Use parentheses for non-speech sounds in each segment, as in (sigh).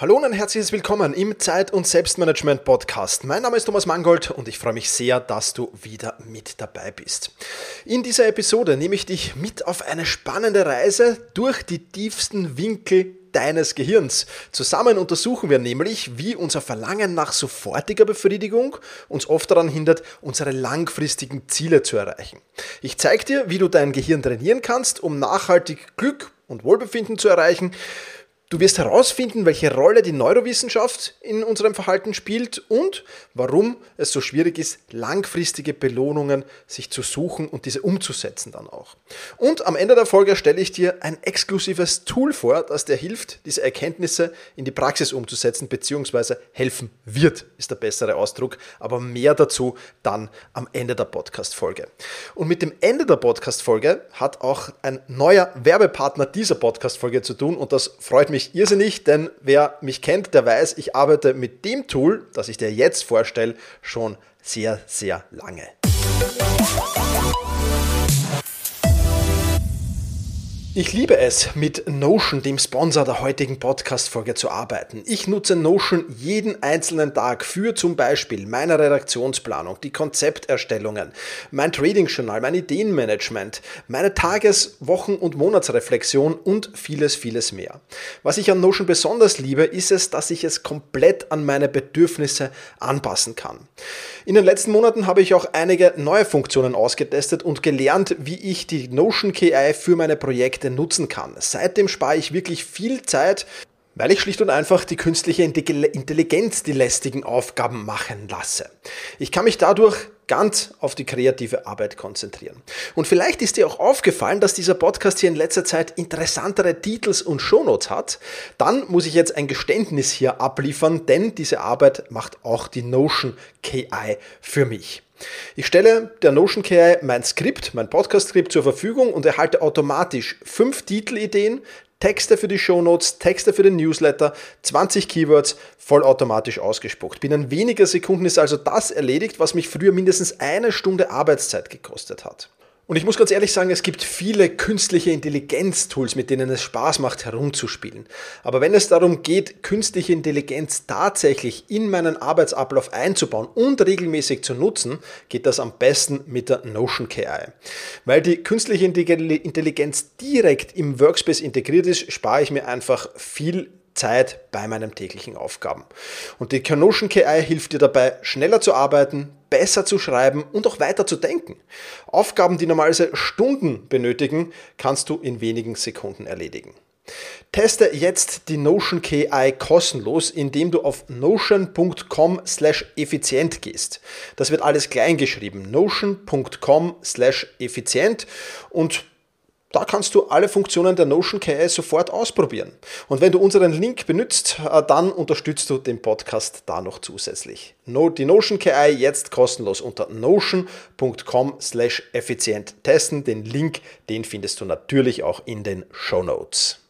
Hallo und ein herzliches Willkommen im Zeit- und Selbstmanagement-Podcast. Mein Name ist Thomas Mangold und ich freue mich sehr, dass du wieder mit dabei bist. In dieser Episode nehme ich dich mit auf eine spannende Reise durch die tiefsten Winkel deines Gehirns. Zusammen untersuchen wir nämlich, wie unser Verlangen nach sofortiger Befriedigung uns oft daran hindert, unsere langfristigen Ziele zu erreichen. Ich zeige dir, wie du dein Gehirn trainieren kannst, um nachhaltig Glück und Wohlbefinden zu erreichen Du wirst herausfinden, welche Rolle die Neurowissenschaft in unserem Verhalten spielt und warum es so schwierig ist, langfristige Belohnungen sich zu suchen und diese umzusetzen dann auch. Und am Ende der Folge stelle ich dir ein exklusives Tool vor, das dir hilft, diese Erkenntnisse in die Praxis umzusetzen, beziehungsweise helfen wird, ist der bessere Ausdruck, aber mehr dazu dann am Ende der Podcast-Folge. Und mit dem Ende der Podcast-Folge hat auch ein neuer Werbepartner dieser Podcast-Folge zu tun und das freut mich mich irrsinnig, denn wer mich kennt, der weiß, ich arbeite mit dem Tool, das ich dir jetzt vorstelle, schon sehr, sehr lange. Ich liebe es, mit Notion, dem Sponsor der heutigen Podcast-Folge, zu arbeiten. Ich nutze Notion jeden einzelnen Tag für zum Beispiel meine Redaktionsplanung, die Konzepterstellungen, mein Trading-Journal, mein Ideenmanagement, meine Tages-, Wochen- und Monatsreflexion und vieles, vieles mehr. Was ich an Notion besonders liebe, ist es, dass ich es komplett an meine Bedürfnisse anpassen kann. In den letzten Monaten habe ich auch einige neue Funktionen ausgetestet und gelernt, wie ich die Notion KI für meine Projekte nutzen kann. Seitdem spare ich wirklich viel Zeit, weil ich schlicht und einfach die künstliche Intelligenz die lästigen Aufgaben machen lasse. Ich kann mich dadurch ganz auf die kreative Arbeit konzentrieren. Und vielleicht ist dir auch aufgefallen, dass dieser Podcast hier in letzter Zeit interessantere Titels und Shownotes hat. Dann muss ich jetzt ein Geständnis hier abliefern, denn diese Arbeit macht auch die Notion KI für mich. Ich stelle der Notion KI mein Skript, mein Podcast-Skript zur Verfügung und erhalte automatisch fünf Titelideen, Texte für die Shownotes, Texte für den Newsletter, 20 Keywords, vollautomatisch ausgespuckt. Binnen weniger Sekunden ist also das erledigt, was mich früher mindestens eine Stunde Arbeitszeit gekostet hat. Und ich muss ganz ehrlich sagen, es gibt viele künstliche Intelligenz-Tools, mit denen es Spaß macht, herumzuspielen. Aber wenn es darum geht, künstliche Intelligenz tatsächlich in meinen Arbeitsablauf einzubauen und regelmäßig zu nutzen, geht das am besten mit der Notion KI. Weil die künstliche Intelligenz direkt im Workspace integriert ist, spare ich mir einfach viel Zeit bei meinen täglichen Aufgaben. Und die Notion KI hilft dir dabei, schneller zu arbeiten, besser zu schreiben und auch weiter zu denken. Aufgaben, die normalerweise Stunden benötigen, kannst du in wenigen Sekunden erledigen. Teste jetzt die Notion KI kostenlos, indem du auf notion.com slash effizient gehst. Das wird alles klein geschrieben. notion.com slash effizient und da kannst du alle Funktionen der Notion KI sofort ausprobieren. Und wenn du unseren Link benutzt, äh, dann unterstützt du den Podcast da noch zusätzlich. Die Notion KI jetzt kostenlos unter notion.com slash effizient testen. Den Link, den findest du natürlich auch in den Show Notes.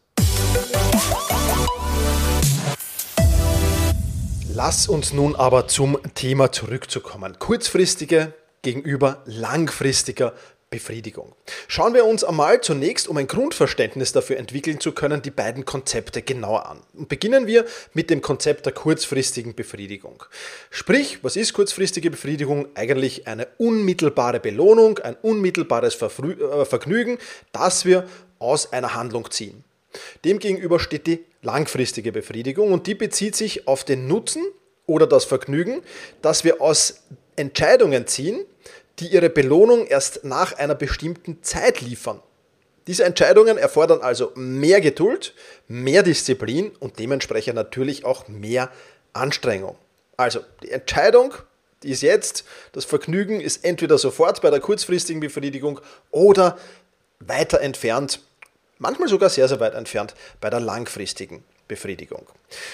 Lass uns nun aber zum Thema zurückzukommen. Kurzfristige gegenüber langfristiger Befriedigung. Schauen wir uns einmal zunächst, um ein Grundverständnis dafür entwickeln zu können, die beiden Konzepte genauer an. Und beginnen wir mit dem Konzept der kurzfristigen Befriedigung. Sprich, was ist kurzfristige Befriedigung? Eigentlich eine unmittelbare Belohnung, ein unmittelbares äh, Vergnügen, das wir aus einer Handlung ziehen. Demgegenüber steht die langfristige Befriedigung und die bezieht sich auf den Nutzen oder das Vergnügen, das wir aus Entscheidungen ziehen, die ihre Belohnung erst nach einer bestimmten Zeit liefern. Diese Entscheidungen erfordern also mehr Geduld, mehr Disziplin und dementsprechend natürlich auch mehr Anstrengung. Also die Entscheidung, die ist jetzt, das Vergnügen ist entweder sofort bei der kurzfristigen Befriedigung oder weiter entfernt, manchmal sogar sehr, sehr weit entfernt bei der langfristigen Befriedigung.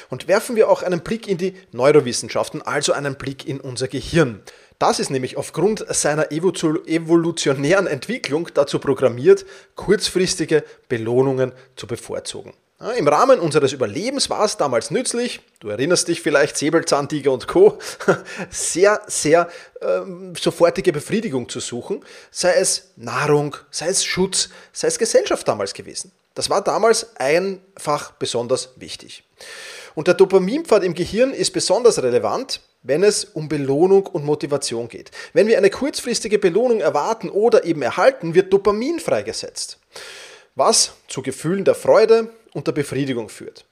Und werfen wir auch einen Blick in die Neurowissenschaften, also einen Blick in unser Gehirn. Das ist nämlich aufgrund seiner evolutionären Entwicklung dazu programmiert, kurzfristige Belohnungen zu bevorzugen. Im Rahmen unseres Überlebens war es damals nützlich, du erinnerst dich vielleicht, Säbelzahntiger und Co., (laughs) sehr, sehr ähm, sofortige Befriedigung zu suchen, sei es Nahrung, sei es Schutz, sei es Gesellschaft damals gewesen. Das war damals einfach besonders wichtig. Und der Dopaminpfad im Gehirn ist besonders relevant, wenn es um Belohnung und Motivation geht. Wenn wir eine kurzfristige Belohnung erwarten oder eben erhalten, wird Dopamin freigesetzt, was zu Gefühlen der Freude und der Befriedigung führt.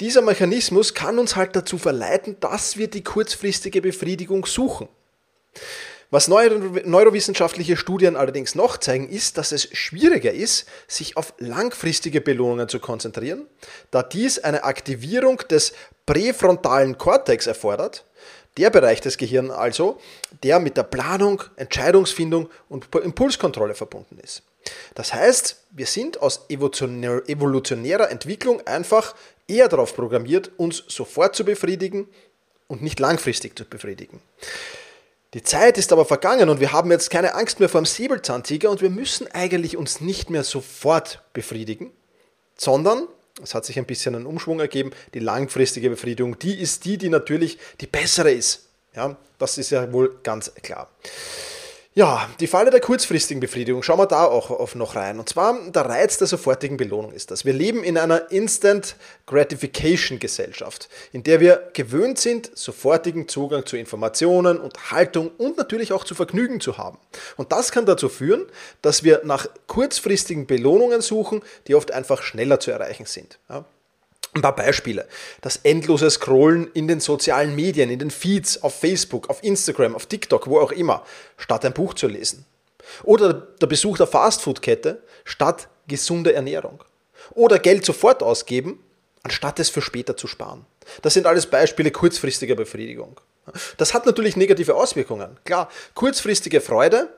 Dieser Mechanismus kann uns halt dazu verleiten, dass wir die kurzfristige Befriedigung suchen. Was neurowissenschaftliche Studien allerdings noch zeigen, ist, dass es schwieriger ist, sich auf langfristige Belohnungen zu konzentrieren, da dies eine Aktivierung des präfrontalen Kortex erfordert, der Bereich des Gehirns also, der mit der Planung, Entscheidungsfindung und Impulskontrolle verbunden ist. Das heißt, wir sind aus evolutionärer Entwicklung einfach eher darauf programmiert, uns sofort zu befriedigen und nicht langfristig zu befriedigen. Die Zeit ist aber vergangen und wir haben jetzt keine Angst mehr vor dem Säbelzahntiger und wir müssen eigentlich uns nicht mehr sofort befriedigen, sondern es hat sich ein bisschen ein Umschwung ergeben, die langfristige Befriedigung, die ist die, die natürlich die bessere ist. Ja, das ist ja wohl ganz klar. Ja, die Falle der kurzfristigen Befriedigung, schauen wir da auch noch rein. Und zwar der Reiz der sofortigen Belohnung ist das. Wir leben in einer Instant Gratification Gesellschaft, in der wir gewöhnt sind, sofortigen Zugang zu Informationen, Unterhaltung und natürlich auch zu Vergnügen zu haben. Und das kann dazu führen, dass wir nach kurzfristigen Belohnungen suchen, die oft einfach schneller zu erreichen sind. Ein paar Beispiele. Das endlose Scrollen in den sozialen Medien, in den Feeds, auf Facebook, auf Instagram, auf TikTok, wo auch immer, statt ein Buch zu lesen. Oder der Besuch der Fastfood-Kette statt gesunde Ernährung. Oder Geld sofort ausgeben, anstatt es für später zu sparen. Das sind alles Beispiele kurzfristiger Befriedigung. Das hat natürlich negative Auswirkungen. Klar, kurzfristige Freude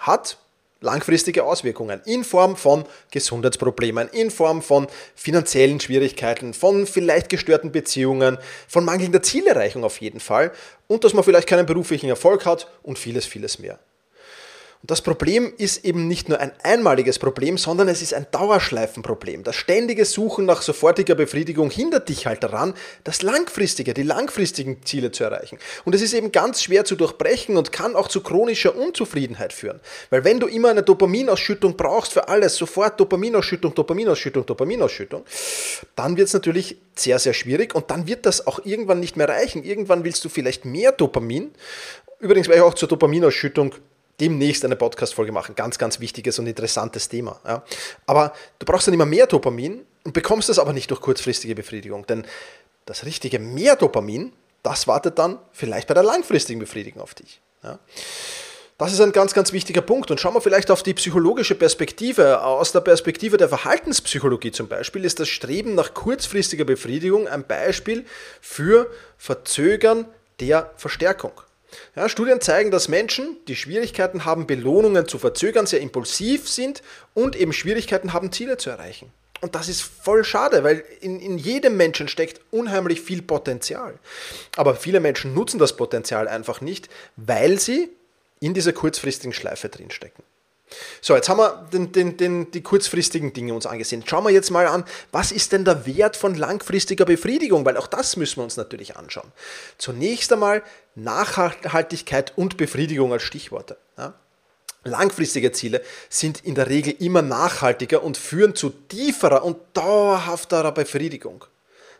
hat langfristige Auswirkungen in Form von Gesundheitsproblemen, in Form von finanziellen Schwierigkeiten, von vielleicht gestörten Beziehungen, von mangelnder Zielerreichung auf jeden Fall und dass man vielleicht keinen beruflichen Erfolg hat und vieles, vieles mehr. Und das Problem ist eben nicht nur ein einmaliges Problem, sondern es ist ein Dauerschleifenproblem. Das ständige Suchen nach sofortiger Befriedigung hindert dich halt daran, das langfristige, die langfristigen Ziele zu erreichen. Und es ist eben ganz schwer zu durchbrechen und kann auch zu chronischer Unzufriedenheit führen. Weil wenn du immer eine Dopaminausschüttung brauchst für alles, sofort Dopaminausschüttung, Dopaminausschüttung, Dopaminausschüttung, dann wird es natürlich sehr, sehr schwierig und dann wird das auch irgendwann nicht mehr reichen. Irgendwann willst du vielleicht mehr Dopamin. Übrigens werde ich auch zur Dopaminausschüttung demnächst eine Podcast-Folge machen. Ganz, ganz wichtiges und interessantes Thema. Ja. Aber du brauchst dann immer mehr Dopamin und bekommst es aber nicht durch kurzfristige Befriedigung. Denn das richtige mehr Dopamin, das wartet dann vielleicht bei der langfristigen Befriedigung auf dich. Ja. Das ist ein ganz, ganz wichtiger Punkt. Und schauen wir vielleicht auf die psychologische Perspektive. Aus der Perspektive der Verhaltenspsychologie zum Beispiel ist das Streben nach kurzfristiger Befriedigung ein Beispiel für Verzögern der Verstärkung. Ja, Studien zeigen, dass Menschen, die Schwierigkeiten haben, Belohnungen zu verzögern, sehr impulsiv sind und eben Schwierigkeiten haben, Ziele zu erreichen. Und das ist voll schade, weil in, in jedem Menschen steckt unheimlich viel Potenzial. Aber viele Menschen nutzen das Potenzial einfach nicht, weil sie in dieser kurzfristigen Schleife drinstecken. So, jetzt haben wir den, den, den, die kurzfristigen Dinge uns angesehen. Schauen wir jetzt mal an, was ist denn der Wert von langfristiger Befriedigung? Weil auch das müssen wir uns natürlich anschauen. Zunächst einmal Nachhaltigkeit und Befriedigung als Stichworte. Ja? Langfristige Ziele sind in der Regel immer nachhaltiger und führen zu tieferer und dauerhafterer Befriedigung.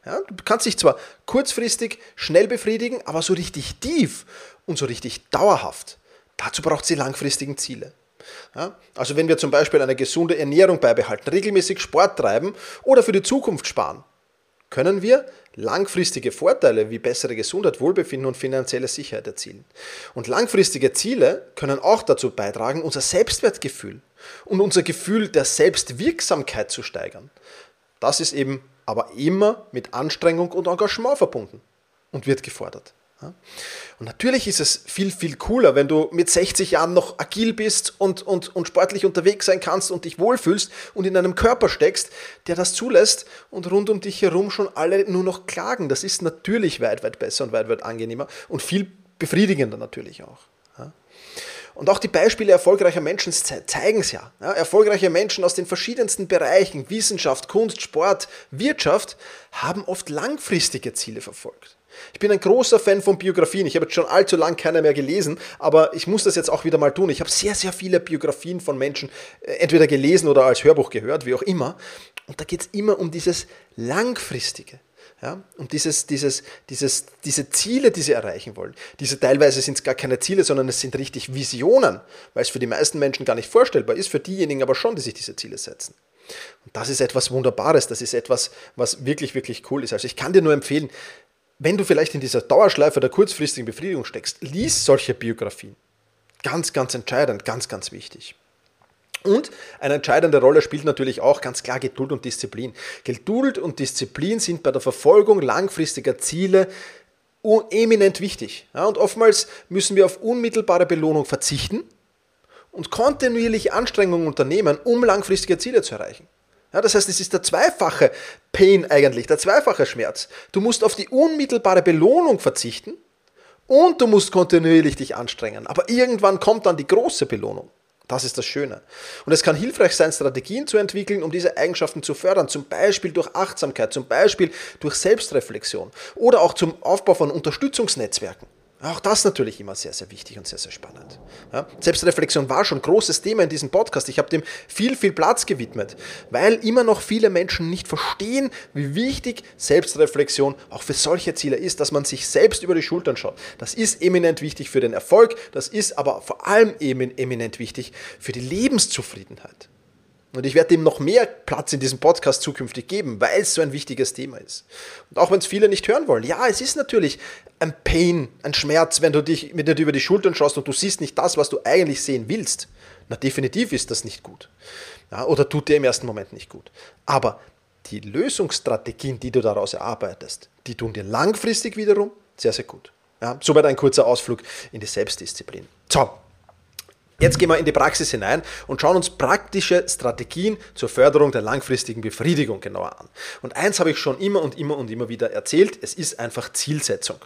Ja, du kannst dich zwar kurzfristig schnell befriedigen, aber so richtig tief und so richtig dauerhaft, dazu braucht sie langfristigen Ziele. Ja, also wenn wir zum Beispiel eine gesunde Ernährung beibehalten, regelmäßig Sport treiben oder für die Zukunft sparen, können wir langfristige Vorteile wie bessere Gesundheit, Wohlbefinden und finanzielle Sicherheit erzielen. Und langfristige Ziele können auch dazu beitragen, unser Selbstwertgefühl und unser Gefühl der Selbstwirksamkeit zu steigern. Das ist eben aber immer mit Anstrengung und Engagement verbunden und wird gefordert. Und natürlich ist es viel, viel cooler, wenn du mit 60 Jahren noch agil bist und, und, und sportlich unterwegs sein kannst und dich wohlfühlst und in einem Körper steckst, der das zulässt und rund um dich herum schon alle nur noch klagen. Das ist natürlich weit, weit besser und weit, weit angenehmer und viel befriedigender natürlich auch. Und auch die Beispiele erfolgreicher Menschen zeigen es ja. ja. Erfolgreiche Menschen aus den verschiedensten Bereichen, Wissenschaft, Kunst, Sport, Wirtschaft, haben oft langfristige Ziele verfolgt. Ich bin ein großer Fan von Biografien. Ich habe jetzt schon allzu lang keine mehr gelesen, aber ich muss das jetzt auch wieder mal tun. Ich habe sehr, sehr viele Biografien von Menschen äh, entweder gelesen oder als Hörbuch gehört, wie auch immer. Und da geht es immer um dieses Langfristige. Ja? Und dieses, dieses, dieses, diese Ziele, die sie erreichen wollen, diese teilweise sind es gar keine Ziele, sondern es sind richtig Visionen, weil es für die meisten Menschen gar nicht vorstellbar ist, für diejenigen aber schon, die sich diese Ziele setzen. Und das ist etwas Wunderbares, das ist etwas, was wirklich, wirklich cool ist. Also ich kann dir nur empfehlen, wenn du vielleicht in dieser Dauerschleife der kurzfristigen Befriedigung steckst, lies solche Biografien. Ganz, ganz entscheidend, ganz, ganz wichtig. Und eine entscheidende Rolle spielt natürlich auch ganz klar Geduld und Disziplin. Geduld und Disziplin sind bei der Verfolgung langfristiger Ziele eminent wichtig. Und oftmals müssen wir auf unmittelbare Belohnung verzichten und kontinuierlich Anstrengungen unternehmen, um langfristige Ziele zu erreichen. Ja, das heißt, es ist der zweifache Pain eigentlich, der zweifache Schmerz. Du musst auf die unmittelbare Belohnung verzichten und du musst kontinuierlich dich anstrengen. Aber irgendwann kommt dann die große Belohnung. Das ist das Schöne. Und es kann hilfreich sein, Strategien zu entwickeln, um diese Eigenschaften zu fördern, zum Beispiel durch Achtsamkeit, zum Beispiel durch Selbstreflexion oder auch zum Aufbau von Unterstützungsnetzwerken. Auch das natürlich immer sehr, sehr wichtig und sehr, sehr spannend. Ja, Selbstreflexion war schon ein großes Thema in diesem Podcast. Ich habe dem viel, viel Platz gewidmet, weil immer noch viele Menschen nicht verstehen, wie wichtig Selbstreflexion auch für solche Ziele ist, dass man sich selbst über die Schultern schaut. Das ist eminent wichtig für den Erfolg, das ist aber vor allem eminent wichtig für die Lebenszufriedenheit. Und ich werde dem noch mehr Platz in diesem Podcast zukünftig geben, weil es so ein wichtiges Thema ist. Und auch wenn es viele nicht hören wollen. Ja, es ist natürlich ein Pain, ein Schmerz, wenn du dich mit dir über die Schultern schaust und du siehst nicht das, was du eigentlich sehen willst. Na, definitiv ist das nicht gut. Ja, oder tut dir im ersten Moment nicht gut. Aber die Lösungsstrategien, die du daraus erarbeitest, die tun dir langfristig wiederum sehr, sehr gut. Ja, soweit ein kurzer Ausflug in die Selbstdisziplin. So, Jetzt gehen wir in die Praxis hinein und schauen uns praktische Strategien zur Förderung der langfristigen Befriedigung genauer an. Und eins habe ich schon immer und immer und immer wieder erzählt, es ist einfach Zielsetzung.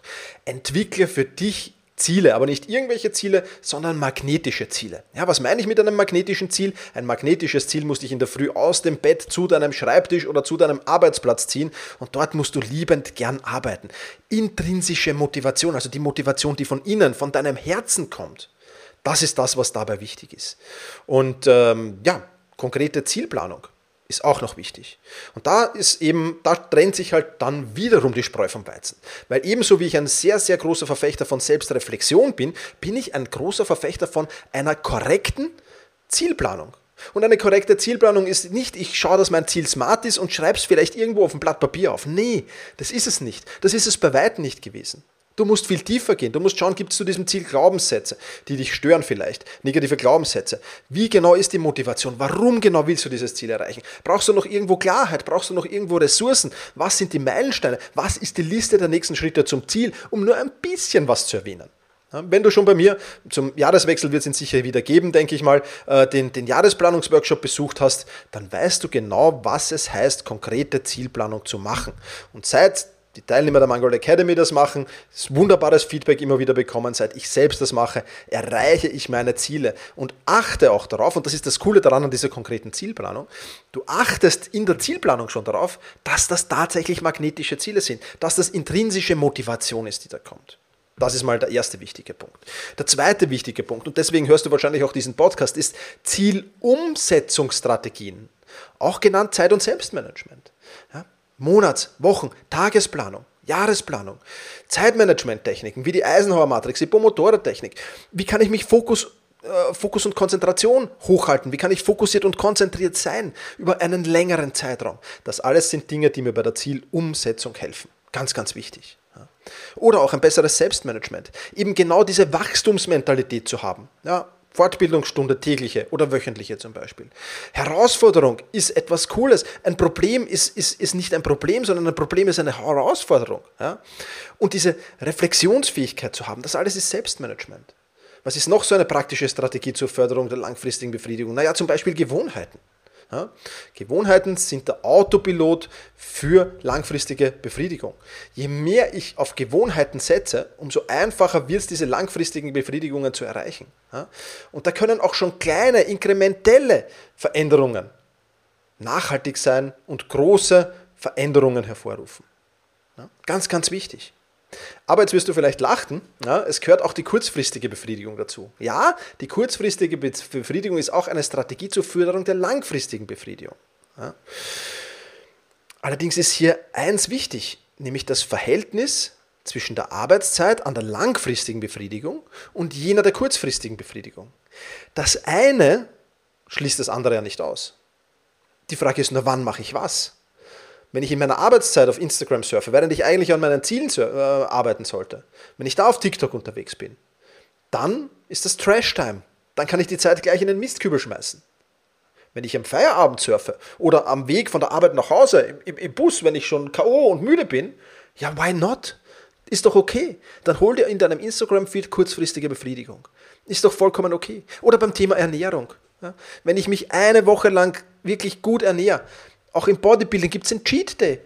Entwickle für dich Ziele, aber nicht irgendwelche Ziele, sondern magnetische Ziele. Ja, was meine ich mit einem magnetischen Ziel? Ein magnetisches Ziel muss dich in der Früh aus dem Bett zu deinem Schreibtisch oder zu deinem Arbeitsplatz ziehen und dort musst du liebend gern arbeiten. Intrinsische Motivation, also die Motivation, die von innen, von deinem Herzen kommt. Das ist das, was dabei wichtig ist. Und ähm, ja, konkrete Zielplanung ist auch noch wichtig. Und da ist eben, da trennt sich halt dann wiederum die Spreu vom Weizen. Weil ebenso wie ich ein sehr, sehr großer Verfechter von Selbstreflexion bin, bin ich ein großer Verfechter von einer korrekten Zielplanung. Und eine korrekte Zielplanung ist nicht, ich schaue, dass mein Ziel smart ist und schreibe es vielleicht irgendwo auf ein Blatt Papier auf. Nee, das ist es nicht. Das ist es bei weitem nicht gewesen. Du musst viel tiefer gehen. Du musst schauen, gibt es zu diesem Ziel Glaubenssätze, die dich stören vielleicht, negative Glaubenssätze. Wie genau ist die Motivation? Warum genau willst du dieses Ziel erreichen? Brauchst du noch irgendwo Klarheit? Brauchst du noch irgendwo Ressourcen? Was sind die Meilensteine? Was ist die Liste der nächsten Schritte zum Ziel, um nur ein bisschen was zu erwähnen? Wenn du schon bei mir zum Jahreswechsel wird es sicher wieder geben, denke ich mal, äh, den, den Jahresplanungsworkshop besucht hast, dann weißt du genau, was es heißt, konkrete Zielplanung zu machen. Und seit die Teilnehmer der Mangold Academy das machen, das wunderbares Feedback immer wieder bekommen, seit ich selbst das mache, erreiche ich meine Ziele und achte auch darauf, und das ist das Coole daran an dieser konkreten Zielplanung, du achtest in der Zielplanung schon darauf, dass das tatsächlich magnetische Ziele sind, dass das intrinsische Motivation ist, die da kommt. Das ist mal der erste wichtige Punkt. Der zweite wichtige Punkt, und deswegen hörst du wahrscheinlich auch diesen Podcast, ist Zielumsetzungsstrategien, auch genannt Zeit- und Selbstmanagement. Monats-, Wochen-, Tagesplanung, Jahresplanung, Zeitmanagement-Techniken wie die Eisenhower-Matrix, die Pomodoro-Technik. Wie kann ich mich Fokus äh, Fokus und Konzentration hochhalten? Wie kann ich fokussiert und konzentriert sein über einen längeren Zeitraum? Das alles sind Dinge, die mir bei der Zielumsetzung helfen. Ganz, ganz wichtig. Oder auch ein besseres Selbstmanagement. Eben genau diese Wachstumsmentalität zu haben. Ja, Fortbildungsstunde tägliche oder wöchentliche zum Beispiel. Herausforderung ist etwas Cooles. Ein Problem ist, ist, ist nicht ein Problem, sondern ein Problem ist eine Herausforderung. Ja? Und diese Reflexionsfähigkeit zu haben, das alles ist Selbstmanagement. Was ist noch so eine praktische Strategie zur Förderung der langfristigen Befriedigung? Naja, zum Beispiel Gewohnheiten. Ja? Gewohnheiten sind der Autopilot für langfristige Befriedigung. Je mehr ich auf Gewohnheiten setze, umso einfacher wird es, diese langfristigen Befriedigungen zu erreichen. Ja? Und da können auch schon kleine, inkrementelle Veränderungen nachhaltig sein und große Veränderungen hervorrufen. Ja? Ganz, ganz wichtig. Aber jetzt wirst du vielleicht lachen, ja, es gehört auch die kurzfristige Befriedigung dazu. Ja, die kurzfristige Befriedigung ist auch eine Strategie zur Förderung der langfristigen Befriedigung. Ja. Allerdings ist hier eins wichtig. nämlich das Verhältnis zwischen der Arbeitszeit an der langfristigen Befriedigung und jener der kurzfristigen Befriedigung. Das eine schließt das andere ja nicht aus. Die Frage ist nur, wann mache ich was? Wenn ich in meiner Arbeitszeit auf Instagram surfe, während ich eigentlich an meinen Zielen äh, arbeiten sollte, wenn ich da auf TikTok unterwegs bin, dann ist das Trash-Time. Dann kann ich die Zeit gleich in den Mistkübel schmeißen. Wenn ich am Feierabend surfe oder am Weg von der Arbeit nach Hause, im, im Bus, wenn ich schon K.O. und müde bin, ja, why not? Ist doch okay. Dann hol dir in deinem Instagram-Feed kurzfristige Befriedigung. Ist doch vollkommen okay. Oder beim Thema Ernährung. Ja, wenn ich mich eine Woche lang wirklich gut ernähre, auch im Bodybuilding gibt es einen Cheat Day.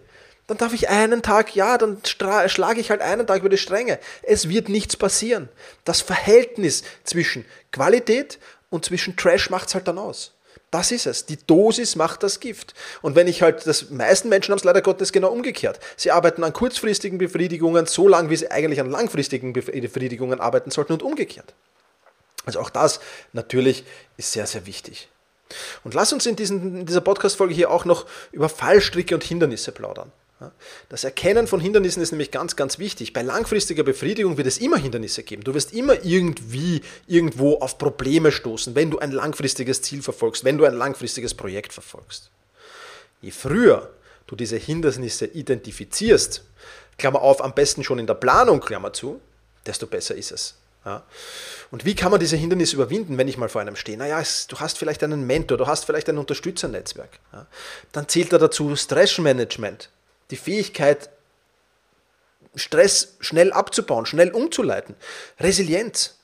Dann darf ich einen Tag, ja, dann schlage ich halt einen Tag über die Stränge. Es wird nichts passieren. Das Verhältnis zwischen Qualität und zwischen Trash macht es halt dann aus. Das ist es. Die Dosis macht das Gift. Und wenn ich halt, das meisten Menschen haben es leider Gottes genau umgekehrt. Sie arbeiten an kurzfristigen Befriedigungen so lange, wie sie eigentlich an langfristigen Befriedigungen arbeiten sollten und umgekehrt. Also auch das natürlich ist sehr, sehr wichtig. Und lass uns in, diesen, in dieser Podcast-Folge hier auch noch über Fallstricke und Hindernisse plaudern. Das Erkennen von Hindernissen ist nämlich ganz, ganz wichtig. Bei langfristiger Befriedigung wird es immer Hindernisse geben. Du wirst immer irgendwie irgendwo auf Probleme stoßen, wenn du ein langfristiges Ziel verfolgst, wenn du ein langfristiges Projekt verfolgst. Je früher du diese Hindernisse identifizierst, Klammer auf, am besten schon in der Planung, Klammer zu, desto besser ist es. Ja. Und wie kann man diese Hindernisse überwinden, wenn ich mal vor einem stehe? Naja, es, du hast vielleicht einen Mentor, du hast vielleicht ein Unterstützernetzwerk. Ja. Dann zählt da dazu Stressmanagement, die Fähigkeit, Stress schnell abzubauen, schnell umzuleiten, Resilienz,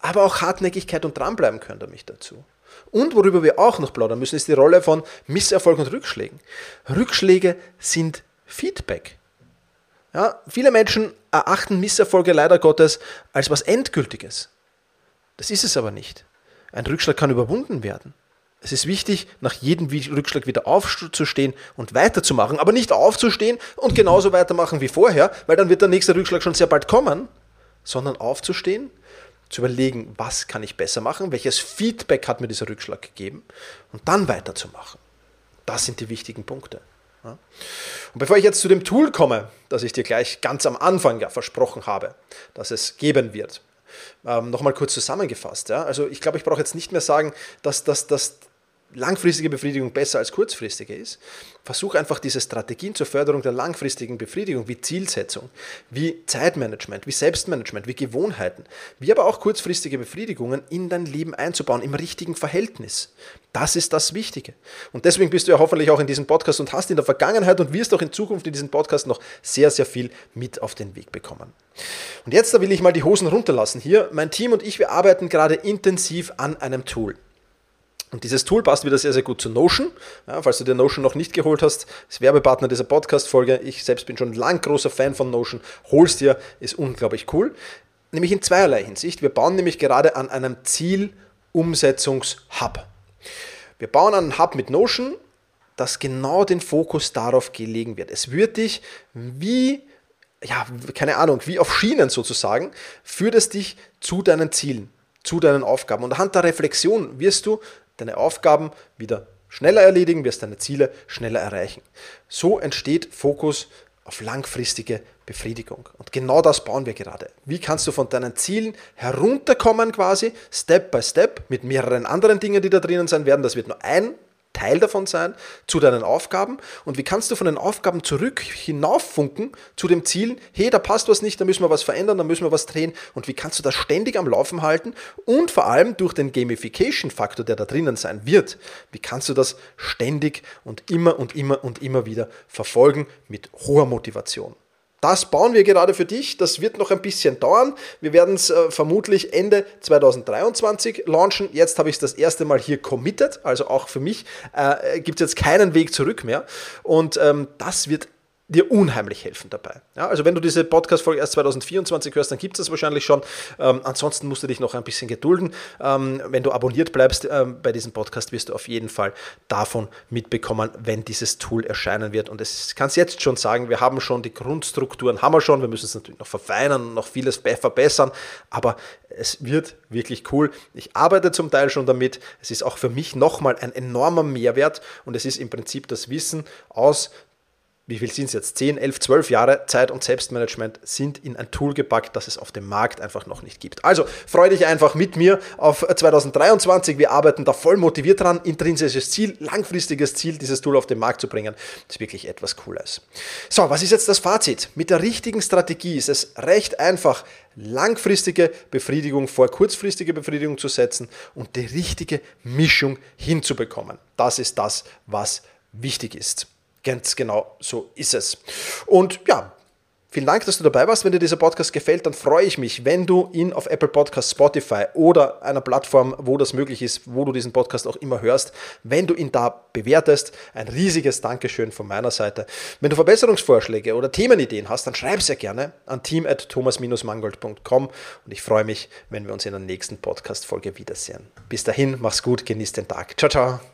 aber auch Hartnäckigkeit und dranbleiben können damit dazu. Und worüber wir auch noch plaudern müssen, ist die Rolle von Misserfolg und Rückschlägen. Rückschläge sind Feedback. Ja, viele Menschen erachten Misserfolge leider Gottes als was Endgültiges. Das ist es aber nicht. Ein Rückschlag kann überwunden werden. Es ist wichtig, nach jedem Rückschlag wieder aufzustehen und weiterzumachen, aber nicht aufzustehen und genauso weitermachen wie vorher, weil dann wird der nächste Rückschlag schon sehr bald kommen, sondern aufzustehen, zu überlegen, was kann ich besser machen, welches Feedback hat mir dieser Rückschlag gegeben und dann weiterzumachen. Das sind die wichtigen Punkte. Und bevor ich jetzt zu dem Tool komme, das ich dir gleich ganz am Anfang ja versprochen habe, dass es geben wird, ähm, nochmal kurz zusammengefasst. Ja? Also ich glaube, ich brauche jetzt nicht mehr sagen, dass, dass, dass langfristige Befriedigung besser als kurzfristige ist. Versuch einfach diese Strategien zur Förderung der langfristigen Befriedigung wie Zielsetzung, wie Zeitmanagement, wie Selbstmanagement, wie Gewohnheiten, wie aber auch kurzfristige Befriedigungen in dein Leben einzubauen im richtigen Verhältnis. Das ist das Wichtige. Und deswegen bist du ja hoffentlich auch in diesem Podcast und hast in der Vergangenheit und wirst auch in Zukunft in diesem Podcast noch sehr, sehr viel mit auf den Weg bekommen. Und jetzt da will ich mal die Hosen runterlassen. Hier, mein Team und ich, wir arbeiten gerade intensiv an einem Tool. Und dieses Tool passt wieder sehr, sehr gut zu Notion. Ja, falls du dir Notion noch nicht geholt hast, ist Werbepartner dieser Podcast-Folge. Ich selbst bin schon lang großer Fan von Notion. Holst dir, ist unglaublich cool. Nämlich in zweierlei Hinsicht. Wir bauen nämlich gerade an einem Zielumsetzungs-Hub. Wir bauen einen Hub mit Notion, das genau den Fokus darauf gelegen wird. Es wird dich wie, ja, keine Ahnung, wie auf Schienen sozusagen, führt es dich zu deinen Zielen, zu deinen Aufgaben. Und anhand der Reflexion wirst du deine Aufgaben wieder schneller erledigen, wirst deine Ziele schneller erreichen. So entsteht Fokus auf langfristige Befriedigung. Und genau das bauen wir gerade. Wie kannst du von deinen Zielen herunterkommen quasi, Step by Step, mit mehreren anderen Dingen, die da drinnen sein werden. Das wird nur ein Teil davon sein, zu deinen Aufgaben. Und wie kannst du von den Aufgaben zurück hinauffunken zu dem Ziel, hey, da passt was nicht, da müssen wir was verändern, da müssen wir was drehen. Und wie kannst du das ständig am Laufen halten? Und vor allem durch den Gamification-Faktor, der da drinnen sein wird, wie kannst du das ständig und immer und immer und immer wieder verfolgen mit hoher Motivation? Das bauen wir gerade für dich. Das wird noch ein bisschen dauern. Wir werden es äh, vermutlich Ende 2023 launchen. Jetzt habe ich es das erste Mal hier committed. Also auch für mich äh, gibt es jetzt keinen Weg zurück mehr. Und ähm, das wird dir unheimlich helfen dabei. Ja, also wenn du diese Podcast-Folge erst 2024 hörst, dann gibt es das wahrscheinlich schon. Ähm, ansonsten musst du dich noch ein bisschen gedulden. Ähm, wenn du abonniert bleibst ähm, bei diesem Podcast, wirst du auf jeden Fall davon mitbekommen, wenn dieses Tool erscheinen wird. Und es kann es jetzt schon sagen, wir haben schon die Grundstrukturen, haben wir schon. Wir müssen es natürlich noch verfeinern und noch vieles verbessern. Aber es wird wirklich cool. Ich arbeite zum Teil schon damit. Es ist auch für mich nochmal ein enormer Mehrwert und es ist im Prinzip das Wissen aus wie viel sind es jetzt? 10, 11, 12 Jahre Zeit und Selbstmanagement sind in ein Tool gepackt, das es auf dem Markt einfach noch nicht gibt. Also freue dich einfach mit mir auf 2023. Wir arbeiten da voll motiviert dran. Intrinsisches Ziel, langfristiges Ziel, dieses Tool auf den Markt zu bringen. Ist wirklich etwas Cooles. So, was ist jetzt das Fazit? Mit der richtigen Strategie ist es recht einfach, langfristige Befriedigung vor kurzfristige Befriedigung zu setzen und die richtige Mischung hinzubekommen. Das ist das, was wichtig ist. Ganz genau so ist es. Und ja, Vielen Dank, dass du dabei warst. Wenn dir dieser Podcast gefällt, dann freue ich mich, wenn du ihn auf Apple Podcasts, Spotify oder einer Plattform, wo das möglich ist, wo du diesen Podcast auch immer hörst, wenn du ihn da bewertest. Ein riesiges Dankeschön von meiner Seite. Wenn du Verbesserungsvorschläge oder Themenideen hast, dann schreib sehr gerne an team.thomas-mangold.com und ich freue mich, wenn wir uns in der nächsten Podcast-Folge wiedersehen. Bis dahin, mach's gut, genieß den Tag. Ciao, ciao.